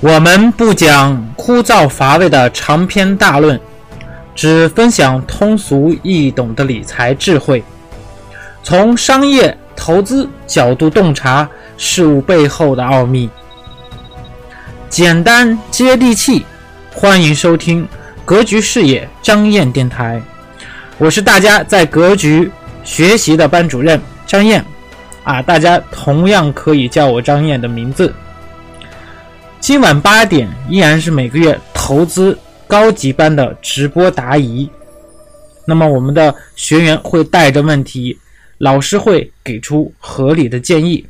我们不讲枯燥乏味的长篇大论，只分享通俗易懂的理财智慧，从商业投资角度洞察事物背后的奥秘，简单接地气。欢迎收听格局视野张燕电台，我是大家在格局学习的班主任张燕，啊，大家同样可以叫我张燕的名字。今晚八点依然是每个月投资高级班的直播答疑，那么我们的学员会带着问题，老师会给出合理的建议。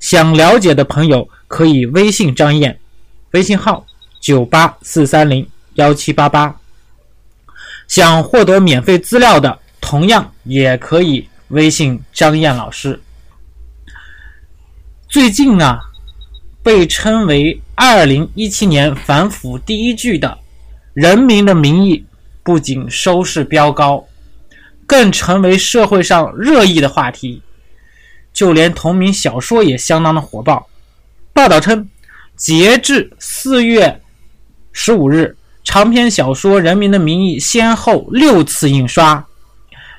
想了解的朋友可以微信张燕，微信号。九八四三零幺七八八，想获得免费资料的，同样也可以微信张燕老师。最近啊，被称为二零一七年反腐第一剧的《人民的名义》，不仅收视飙高，更成为社会上热议的话题，就连同名小说也相当的火爆。报道称，截至四月。十五日，长篇小说《人民的名义》先后六次印刷，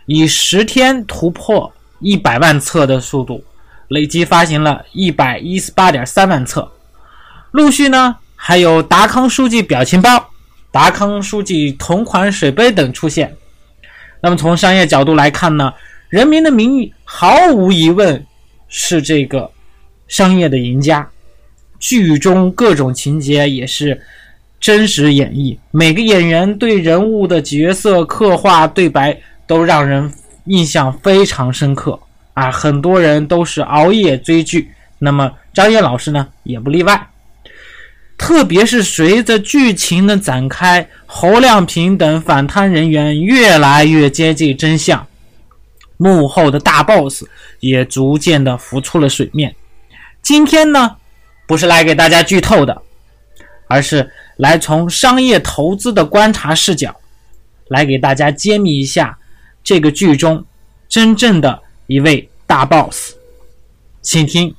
以十天突破一百万册的速度，累计发行了一百一十八点三万册。陆续呢，还有达康书记表情包、达康书记同款水杯等出现。那么从商业角度来看呢，《人民的名义》毫无疑问是这个商业的赢家，剧中各种情节也是。真实演绎，每个演员对人物的角色刻画、对白都让人印象非常深刻啊！很多人都是熬夜追剧，那么张燕老师呢也不例外。特别是随着剧情的展开，侯亮平等反贪人员越来越接近真相，幕后的大 boss 也逐渐的浮出了水面。今天呢，不是来给大家剧透的，而是。来从商业投资的观察视角，来给大家揭秘一下这个剧中真正的一位大 boss，请听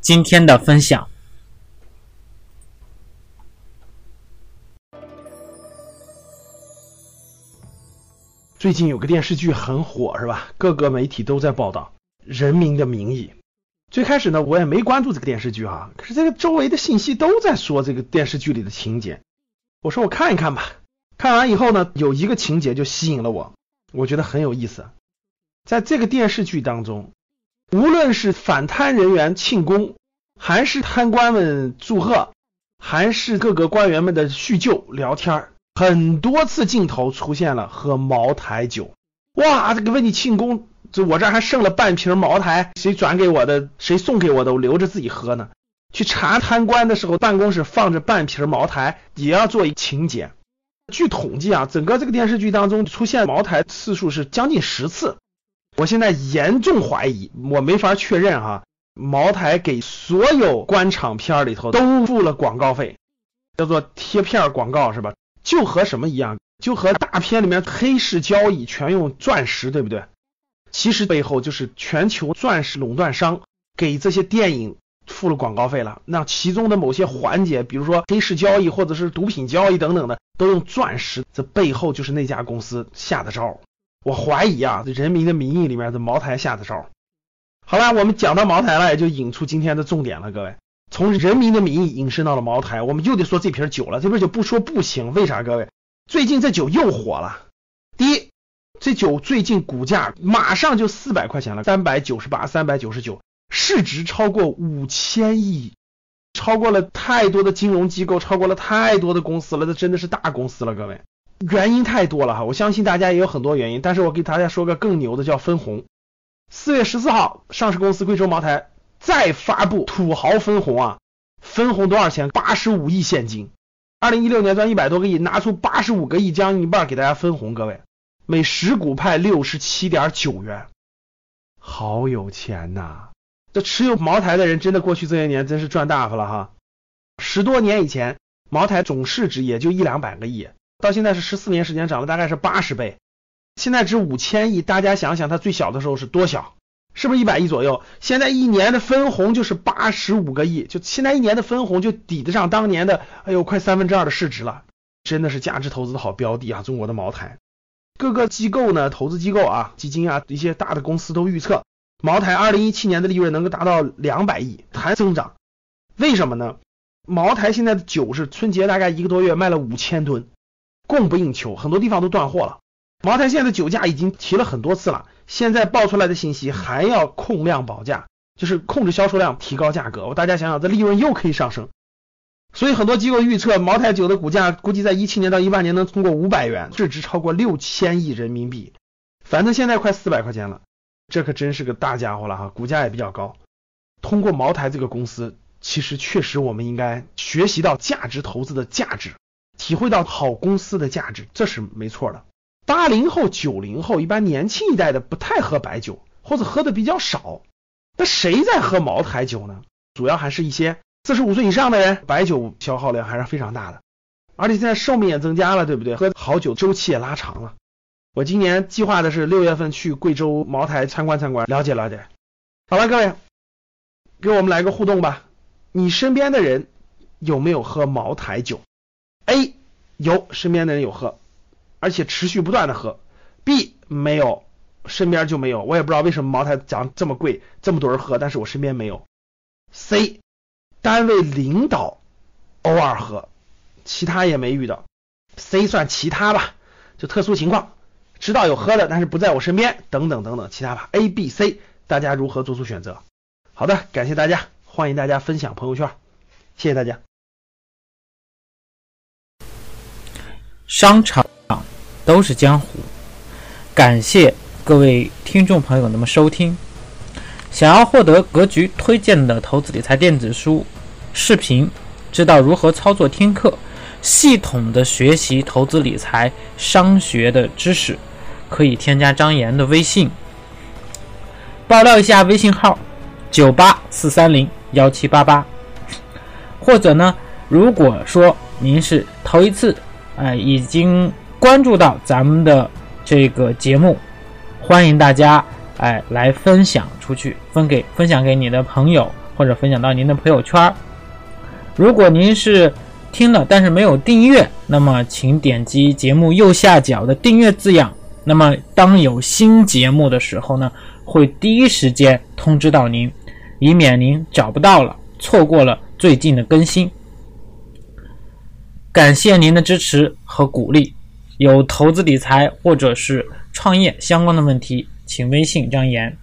今天的分享。最近有个电视剧很火，是吧？各个媒体都在报道《人民的名义》。最开始呢，我也没关注这个电视剧哈，可是这个周围的信息都在说这个电视剧里的情节，我说我看一看吧。看完以后呢，有一个情节就吸引了我，我觉得很有意思。在这个电视剧当中，无论是反贪人员庆功，还是贪官们祝贺，还是各个官员们的叙旧聊天，很多次镜头出现了喝茅台酒。哇，这个为你庆功。就我这还剩了半瓶茅台，谁转给我的，谁送给我的，我留着自己喝呢。去查贪官的时候，办公室放着半瓶茅台，也要做一情节。据统计啊，整个这个电视剧当中出现茅台次数是将近十次。我现在严重怀疑，我没法确认哈，茅台给所有官场片里头都付了广告费，叫做贴片广告是吧？就和什么一样？就和大片里面黑市交易全用钻石，对不对？其实背后就是全球钻石垄断商给这些电影付了广告费了。那其中的某些环节，比如说黑市交易或者是毒品交易等等的，都用钻石。这背后就是那家公司下的招。我怀疑啊，《这人民的名义》里面的茅台下的招。好了，我们讲到茅台了，也就引出今天的重点了。各位，从《人民的名义》引申到了茅台，我们又得说这瓶酒了。这瓶酒不说不行，为啥？各位，最近这酒又火了。第一。这酒最近股价马上就四百块钱了，三百九十八、三百九十九，市值超过五千亿，超过了太多的金融机构，超过了太多的公司了，这真的是大公司了，各位，原因太多了哈，我相信大家也有很多原因，但是我给大家说个更牛的，叫分红。四月十四号，上市公司贵州茅台再发布土豪分红啊，分红多少钱？八十五亿现金，二零一六年赚一百多个亿，拿出八十五个亿，将近一半给大家分红，各位。每十股派六十七点九元，好有钱呐！这持有茅台的人真的过去这些年真是赚大发了哈。十多年以前，茅台总市值也就一两百个亿，到现在是十四年时间涨了大概是八十倍，现在值五千亿。大家想想，它最小的时候是多小？是不是一百亿左右？现在一年的分红就是八十五个亿，就现在一年的分红就抵得上当年的，哎呦，快三分之二的市值了，真的是价值投资的好标的啊！中国的茅台，各个机构呢，投资机构啊，基金啊，一些大的公司都预测，茅台二零一七年的利润能够达到两百亿，还增长。为什么呢？茅台现在的酒是春节大概一个多月卖了五千吨，供不应求，很多地方都断货了。茅台现在的酒价已经提了很多次了，现在爆出来的信息还要控量保价，就是控制销售量，提高价格。我大家想想，这利润又可以上升。所以很多机构预测，茅台酒的股价估计在一七年到一八年能通过五百元，市值超过六千亿人民币。反正现在快四百块钱了，这可真是个大家伙了哈，股价也比较高。通过茅台这个公司，其实确实我们应该学习到价值投资的价值，体会到好公司的价值，这是没错的。八零后、九零后一般年轻一代的不太喝白酒，或者喝的比较少。那谁在喝茅台酒呢？主要还是一些四十五岁以上的人，白酒消耗量还是非常大的。而且现在寿命也增加了，对不对？喝好酒周期也拉长了。我今年计划的是六月份去贵州茅台参观参观，了解了解。好了，各位，给我们来个互动吧。你身边的人有没有喝茅台酒？A 有，身边的人有喝。而且持续不断的喝，B 没有，身边就没有，我也不知道为什么茅台讲这么贵，这么多人喝，但是我身边没有。C 单位领导偶尔喝，其他也没遇到。C 算其他吧，就特殊情况，知道有喝的，但是不在我身边，等等等等，其他吧。A、B、C，大家如何做出选择？好的，感谢大家，欢迎大家分享朋友圈，谢谢大家。商场。都是江湖，感谢各位听众朋友那么收听。想要获得格局推荐的投资理财电子书、视频，知道如何操作听课，系统的学习投资理财、商学的知识，可以添加张岩的微信。爆料一下微信号：九八四三零幺七八八。或者呢，如果说您是头一次，哎，已经。关注到咱们的这个节目，欢迎大家哎来分享出去，分给分享给你的朋友，或者分享到您的朋友圈。如果您是听了但是没有订阅，那么请点击节目右下角的订阅字样。那么当有新节目的时候呢，会第一时间通知到您，以免您找不到了，错过了最近的更新。感谢您的支持和鼓励。有投资理财或者是创业相关的问题，请微信张岩。